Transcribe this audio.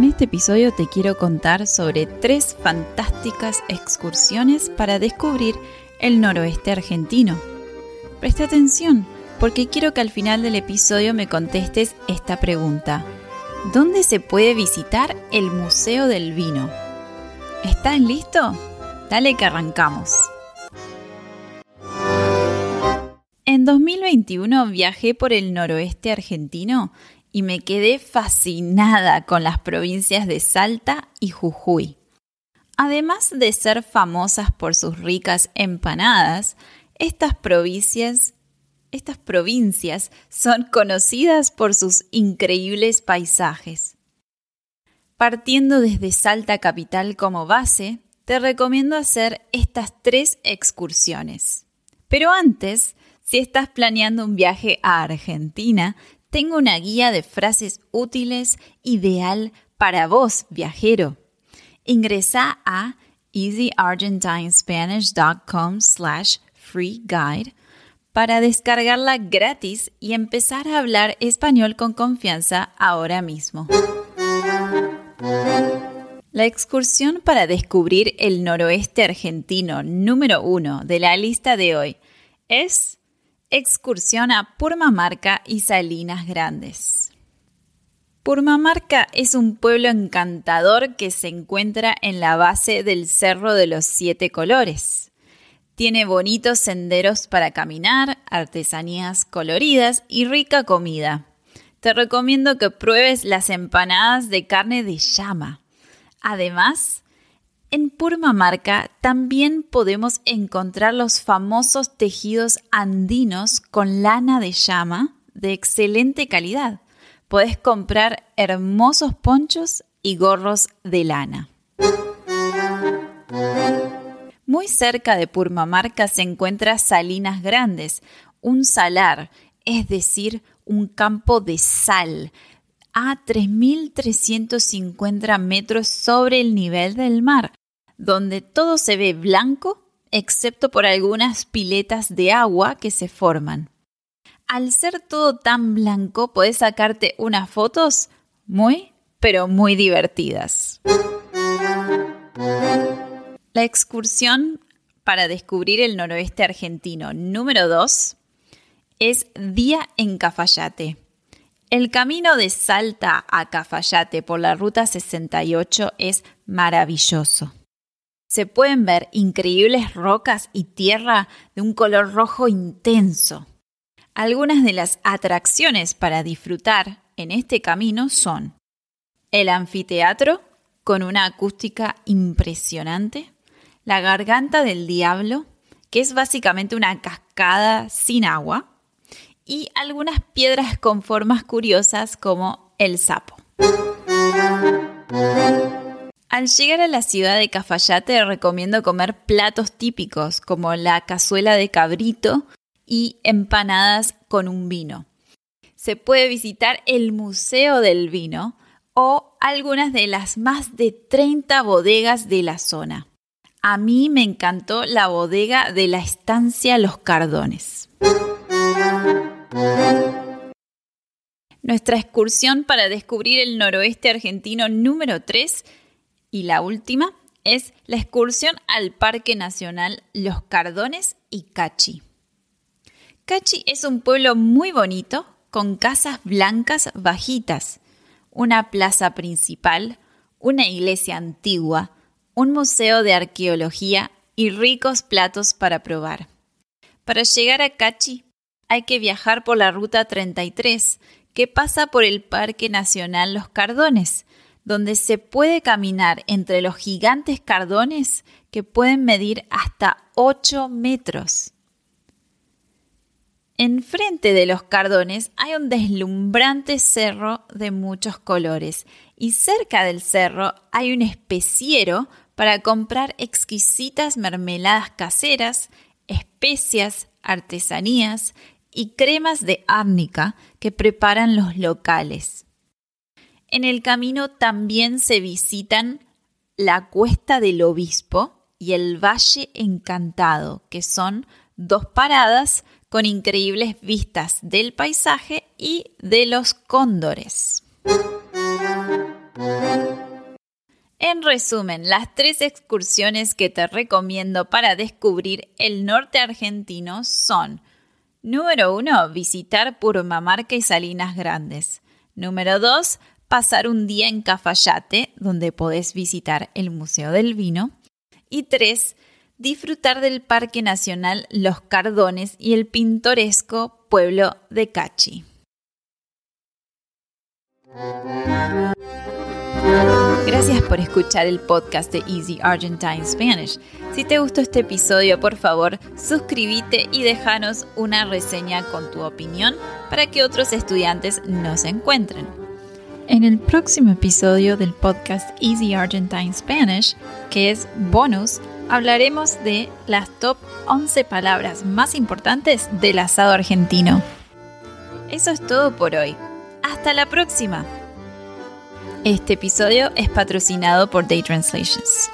En este episodio te quiero contar sobre tres fantásticas excursiones para descubrir el noroeste argentino. Presta atención, porque quiero que al final del episodio me contestes esta pregunta. ¿Dónde se puede visitar el Museo del Vino? ¿Estás listo? Dale que arrancamos. En 2021 viajé por el noroeste argentino y me quedé fascinada con las provincias de Salta y Jujuy. Además de ser famosas por sus ricas empanadas, estas provincias, estas provincias son conocidas por sus increíbles paisajes. Partiendo desde Salta capital como base, te recomiendo hacer estas tres excursiones. Pero antes, si estás planeando un viaje a Argentina, tengo una guía de frases útiles ideal para vos, viajero. Ingresa a easyargentinespanish.com slash free guide para descargarla gratis y empezar a hablar español con confianza ahora mismo. La excursión para descubrir el noroeste argentino número uno de la lista de hoy es excursión a Purmamarca y Salinas Grandes. Purmamarca es un pueblo encantador que se encuentra en la base del Cerro de los Siete Colores. Tiene bonitos senderos para caminar, artesanías coloridas y rica comida. Te recomiendo que pruebes las empanadas de carne de llama. Además, en Purmamarca también podemos encontrar los famosos tejidos andinos con lana de llama de excelente calidad. Puedes comprar hermosos ponchos y gorros de lana. Muy cerca de Purmamarca se encuentra Salinas Grandes, un salar, es decir, un campo de sal, a 3.350 metros sobre el nivel del mar, donde todo se ve blanco excepto por algunas piletas de agua que se forman. Al ser todo tan blanco, puedes sacarte unas fotos muy, pero muy divertidas. La excursión para descubrir el noroeste argentino número 2 es Día en Cafayate. El camino de Salta a Cafayate por la Ruta 68 es maravilloso se pueden ver increíbles rocas y tierra de un color rojo intenso. Algunas de las atracciones para disfrutar en este camino son el anfiteatro, con una acústica impresionante, la garganta del diablo, que es básicamente una cascada sin agua, y algunas piedras con formas curiosas como el sapo. Al llegar a la ciudad de Cafayate recomiendo comer platos típicos como la cazuela de cabrito y empanadas con un vino. Se puede visitar el Museo del Vino o algunas de las más de 30 bodegas de la zona. A mí me encantó la bodega de la estancia Los Cardones. Nuestra excursión para descubrir el noroeste argentino número 3 y la última es la excursión al Parque Nacional Los Cardones y Cachi. Cachi es un pueblo muy bonito con casas blancas bajitas, una plaza principal, una iglesia antigua, un museo de arqueología y ricos platos para probar. Para llegar a Cachi hay que viajar por la Ruta 33, que pasa por el Parque Nacional Los Cardones, donde se puede caminar entre los gigantes cardones que pueden medir hasta 8 metros. Enfrente de los cardones hay un deslumbrante cerro de muchos colores y cerca del cerro hay un especiero para comprar exquisitas mermeladas caseras, especias, artesanías y cremas de árnica que preparan los locales. En el camino también se visitan la Cuesta del Obispo y el Valle Encantado, que son dos paradas con increíbles vistas del paisaje y de los cóndores. En resumen, las tres excursiones que te recomiendo para descubrir el norte argentino son Número 1. Visitar Purmamarca y Salinas Grandes. Número 2. Pasar un día en Cafayate, donde podés visitar el Museo del Vino. Y 3 disfrutar del Parque Nacional Los Cardones y el pintoresco pueblo de Cachi. Gracias por escuchar el podcast de Easy Argentine Spanish. Si te gustó este episodio, por favor, suscríbete y déjanos una reseña con tu opinión para que otros estudiantes nos encuentren. En el próximo episodio del podcast Easy Argentine Spanish, que es bonus, hablaremos de las top 11 palabras más importantes del asado argentino. Eso es todo por hoy. Hasta la próxima. Este episodio es patrocinado por Day Translations.